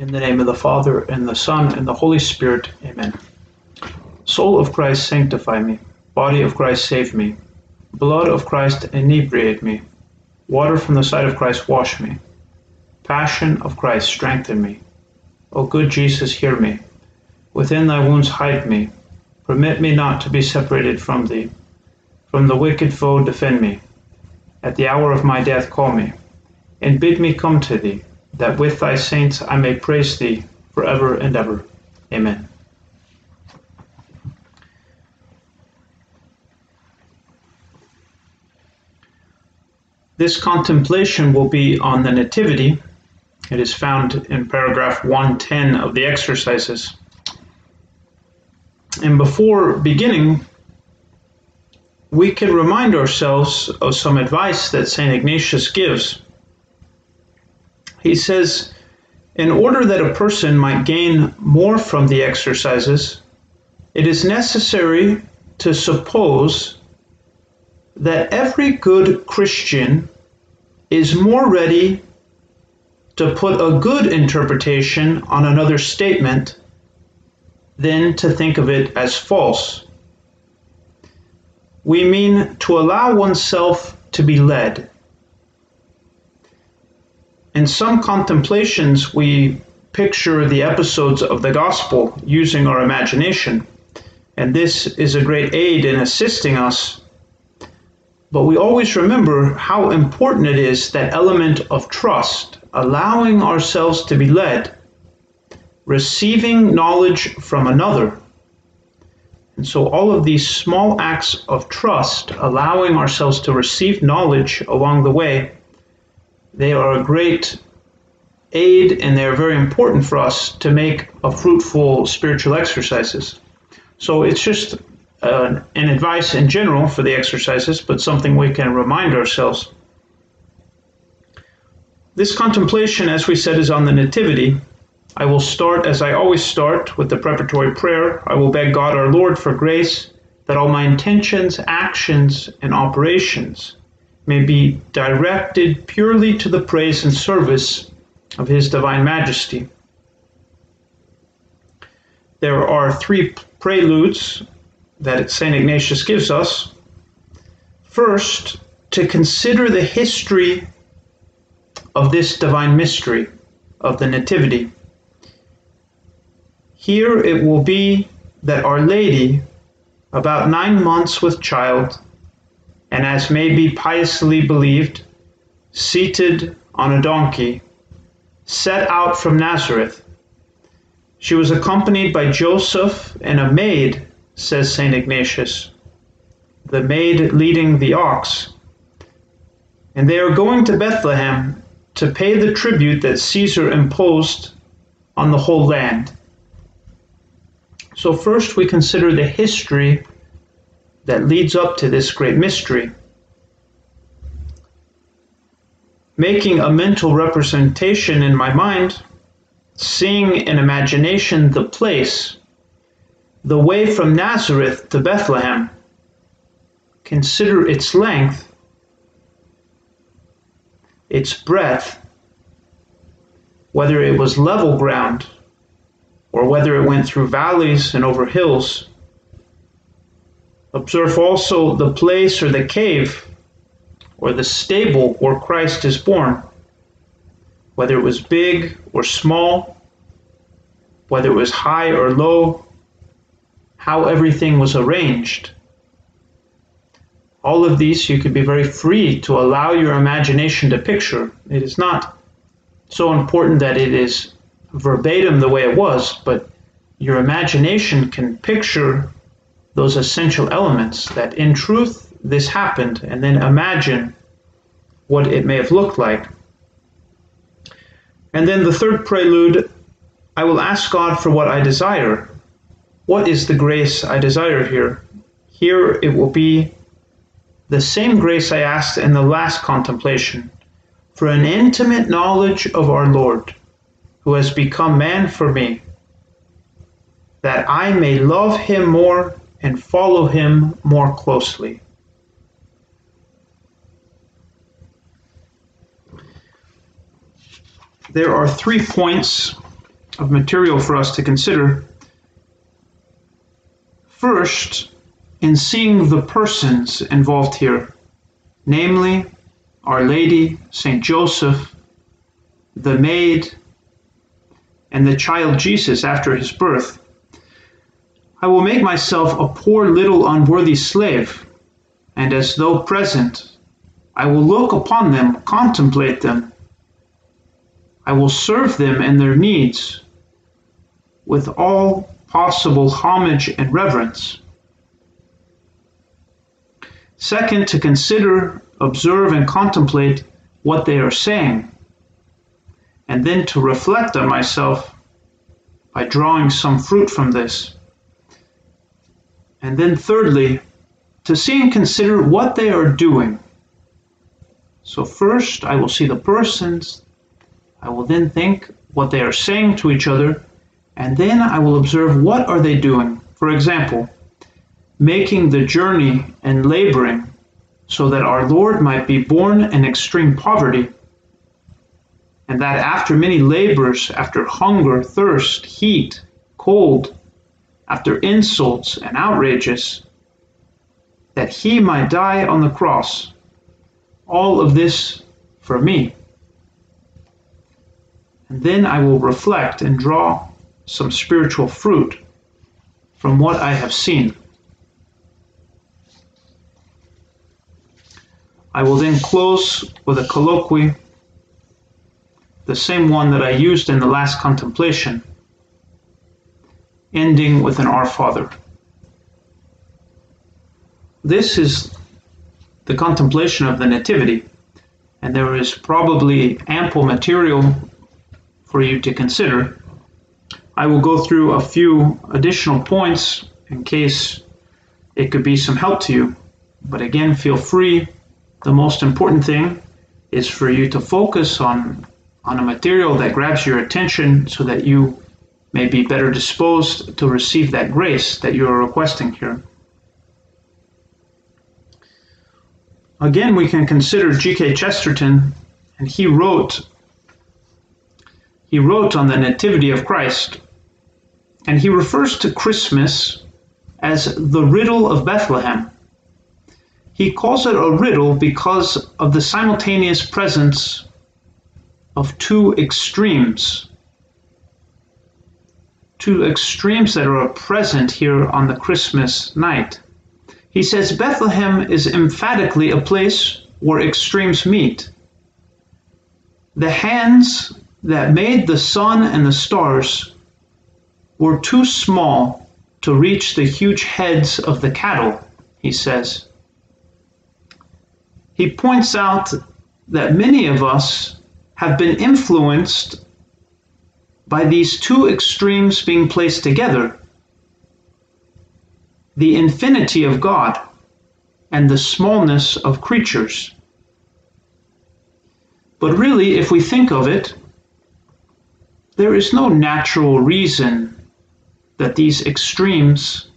In the name of the Father, and the Son, and the Holy Spirit. Amen. Soul of Christ, sanctify me. Body of Christ, save me. Blood of Christ, inebriate me. Water from the side of Christ, wash me. Passion of Christ, strengthen me. O good Jesus, hear me. Within thy wounds hide me. Permit me not to be separated from thee. From the wicked foe defend me. At the hour of my death call me, and bid me come to thee, that with thy saints I may praise thee for ever and ever. Amen. This contemplation will be on the Nativity. It is found in paragraph 110 of the exercises. And before beginning, we can remind ourselves of some advice that St. Ignatius gives. He says, in order that a person might gain more from the exercises, it is necessary to suppose that every good Christian is more ready to put a good interpretation on another statement than to think of it as false. We mean to allow oneself to be led. In some contemplations, we picture the episodes of the Gospel using our imagination, and this is a great aid in assisting us. But we always remember how important it is that element of trust, allowing ourselves to be led receiving knowledge from another. And so, all of these small acts of trust, allowing ourselves to receive knowledge along the way, they are a great aid and they're very important for us to make a fruitful spiritual exercises. So, it's just uh, an advice in general for the exercises, but something we can remind ourselves. This contemplation, as we said, is on the Nativity, I will start as I always start with the preparatory prayer. I will beg God our Lord for grace that all my intentions, actions, and operations may be directed purely to the praise and service of His Divine Majesty. There are three preludes that St. Ignatius gives us. First, to consider the history of this divine mystery of the Nativity. Here it will be that Our Lady, about nine months with child, and as may be piously believed, seated on a donkey, set out from Nazareth. She was accompanied by Joseph and a maid, says St. Ignatius, the maid leading the ox. And they are going to Bethlehem to pay the tribute that Caesar imposed on the whole land. So, first we consider the history that leads up to this great mystery. Making a mental representation in my mind, seeing in imagination the place, the way from Nazareth to Bethlehem. Consider its length, its breadth, whether it was level ground or whether it went through valleys and over hills. Observe also the place or the cave or the stable where Christ is born, whether it was big or small, whether it was high or low, how everything was arranged. All of these you could be very free to allow your imagination to picture. It is not so important that it is verbatim the way it was, but your imagination can picture those essential elements that in truth this happened and then imagine what it may have looked like. And then the third prelude, I will ask God for what I desire. What is the grace I desire here? Here it will be the same grace I asked in the last contemplation for an intimate knowledge of our Lord who has become man for me, that I may love him more and follow him more closely. There are three points of material for us to consider. First, in seeing the persons involved here, namely Our Lady, Saint Joseph, the maid, and the child Jesus after his birth, I will make myself a poor little unworthy slave, and as though present, I will look upon them, contemplate them. I will serve them in their needs with all possible homage and reverence. Second, to consider, observe, and contemplate what they are saying, and then to reflect on myself by drawing some fruit from this. And then, thirdly, to see and consider what they are doing. So, first, I will see the persons, I will then think what they are saying to each other, and then I will observe what are they doing. For example, making the journey and laboring so that our Lord might be born in extreme poverty, and that after many labors, after hunger, thirst, heat, cold, after insults and outrages, that he might die on the cross. All of this for me. And then I will reflect and draw some spiritual fruit from what I have seen. I will then close with a colloquy, the same one that I used in the last contemplation ending with an Our Father. This is the contemplation of the Nativity, and there is probably ample material for you to consider. I will go through a few additional points in case it could be some help to you. But again, feel free. The most important thing is for you to focus on, on a material that grabs your attention so that you may be better disposed to receive that grace that you are requesting here. Again, we can consider G.K. Chesterton, and he wrote he wrote on the Nativity of Christ, and he refers to Christmas as the riddle of Bethlehem. He calls it a riddle because of the simultaneous presence of two extremes two extremes that are present here on the Christmas night. He says Bethlehem is emphatically a place where extremes meet. The hands that made the sun and the stars were too small to reach the huge heads of the cattle, he says. He points out that many of us have been influenced by these two extremes being placed together the infinity of God and the smallness of creatures. But really, if we think of it, there is no natural reason that these extremes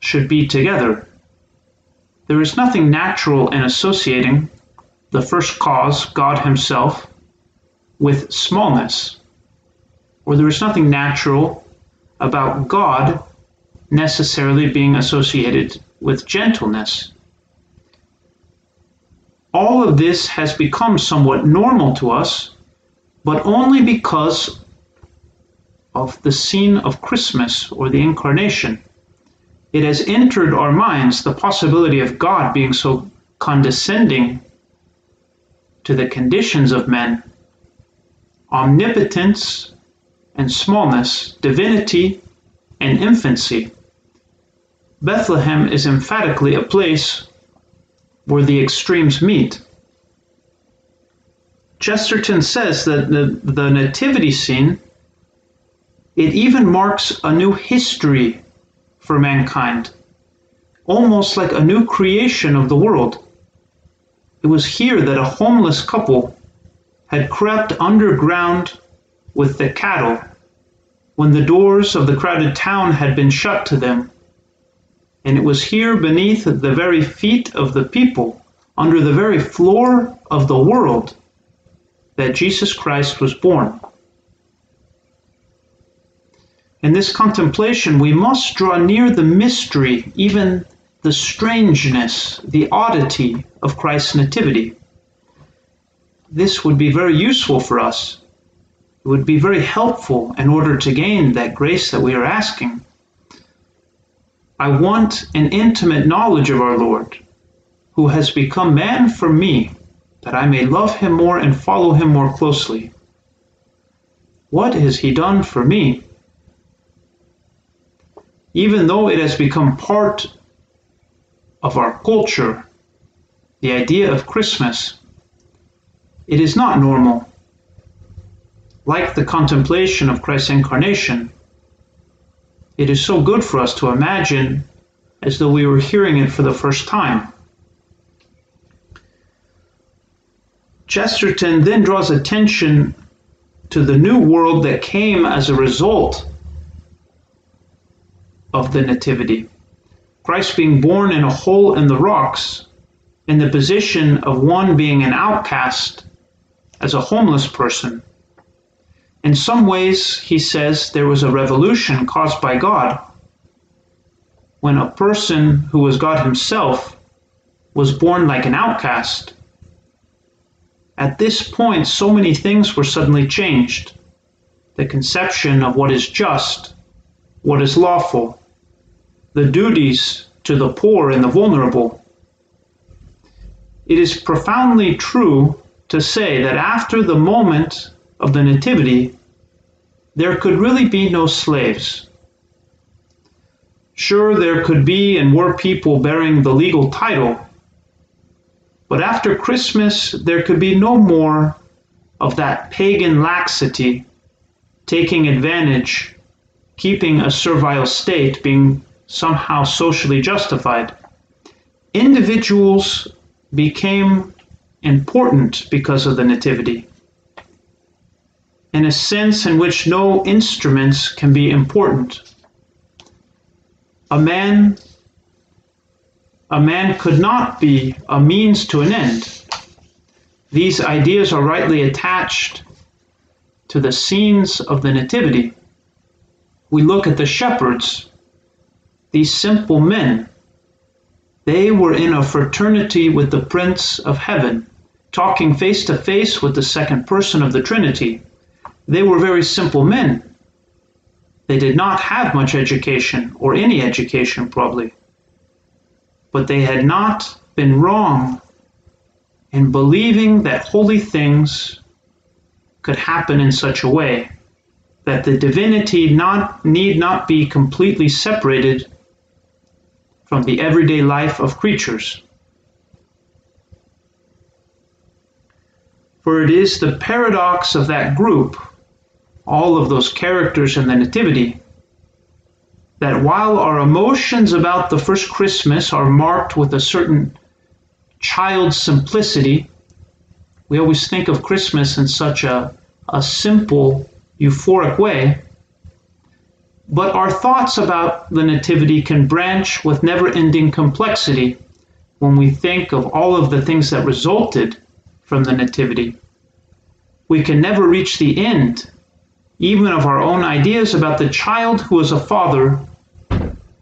should be together. There is nothing natural in associating the first cause, God Himself, with smallness or there is nothing natural about God necessarily being associated with gentleness. All of this has become somewhat normal to us, but only because of the scene of Christmas or the incarnation. It has entered our minds the possibility of God being so condescending to the conditions of men. Omnipotence and smallness, divinity and infancy. Bethlehem is emphatically a place where the extremes meet. Chesterton says that the, the nativity scene it even marks a new history for mankind, almost like a new creation of the world. It was here that a homeless couple had crept underground with the cattle when the doors of the crowded town had been shut to them. And it was here beneath the very feet of the people, under the very floor of the world, that Jesus Christ was born. In this contemplation, we must draw near the mystery, even the strangeness, the oddity of Christ's nativity. This would be very useful for us. It would be very helpful in order to gain that grace that we are asking. I want an intimate knowledge of our Lord, who has become man for me, that I may love him more and follow him more closely. What has he done for me? Even though it has become part of our culture, the idea of Christmas, it is not normal. Like the contemplation of Christ's incarnation, it is so good for us to imagine as though we were hearing it for the first time. Chesterton then draws attention to the new world that came as a result of the Nativity. Christ being born in a hole in the rocks, in the position of one being an outcast as a homeless person. In some ways, he says, there was a revolution caused by God when a person who was God himself was born like an outcast. At this point, so many things were suddenly changed. The conception of what is just, what is lawful, the duties to the poor and the vulnerable. It is profoundly true to say that after the moment of the Nativity, there could really be no slaves. Sure, there could be and were people bearing the legal title, but after Christmas, there could be no more of that pagan laxity, taking advantage, keeping a servile state, being somehow socially justified. Individuals became important because of the Nativity, in a sense in which no instruments can be important. A man a man could not be a means to an end. These ideas are rightly attached to the scenes of the Nativity. We look at the shepherds, these simple men. They were in a fraternity with the Prince of Heaven talking face to face with the second person of the Trinity. They were very simple men. They did not have much education, or any education probably. But they had not been wrong in believing that holy things could happen in such a way that the divinity not, need not be completely separated from the everyday life of creatures. For it is the paradox of that group, all of those characters in the Nativity, that while our emotions about the first Christmas are marked with a certain child simplicity, we always think of Christmas in such a, a simple, euphoric way. But our thoughts about the Nativity can branch with never ending complexity when we think of all of the things that resulted from the Nativity. We can never reach the end, even of our own ideas about the child who was a father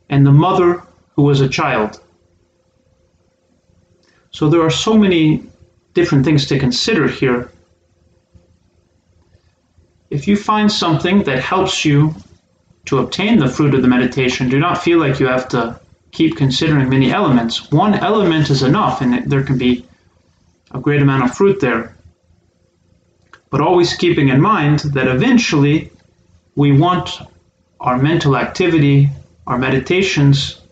and the mother who was a child. So there are so many different things to consider here. If you find something that helps you to obtain the fruit of the meditation, do not feel like you have to keep considering many elements. One element is enough, and there can be a great amount of fruit there. But always keeping in mind that eventually we want our mental activity, our meditations,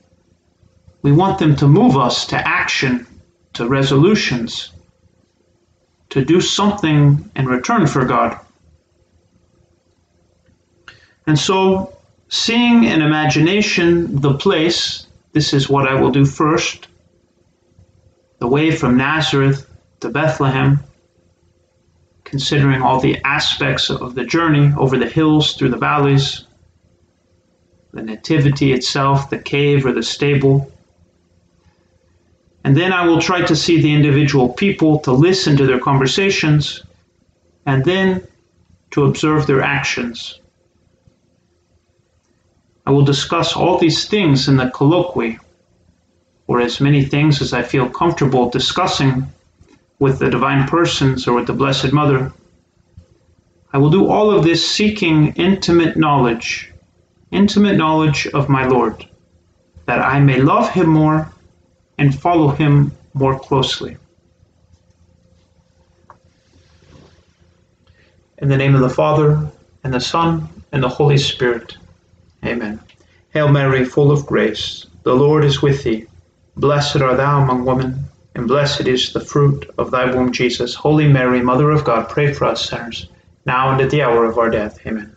we want them to move us to action, to resolutions, to do something in return for God. And so, seeing in imagination the place, this is what I will do first, the way from Nazareth to Bethlehem, considering all the aspects of the journey over the hills, through the valleys, the nativity itself, the cave or the stable. And then I will try to see the individual people, to listen to their conversations, and then to observe their actions. I will discuss all these things in the colloquy, or as many things as I feel comfortable discussing with the divine persons or with the Blessed Mother. I will do all of this seeking intimate knowledge, intimate knowledge of my Lord, that I may love him more and follow him more closely. In the name of the Father, and the Son, and the Holy Spirit. Amen. Hail Mary, full of grace, the Lord is with thee. Blessed art thou among women, and blessed is the fruit of thy womb, Jesus. Holy Mary, Mother of God, pray for us sinners, now and at the hour of our death. Amen.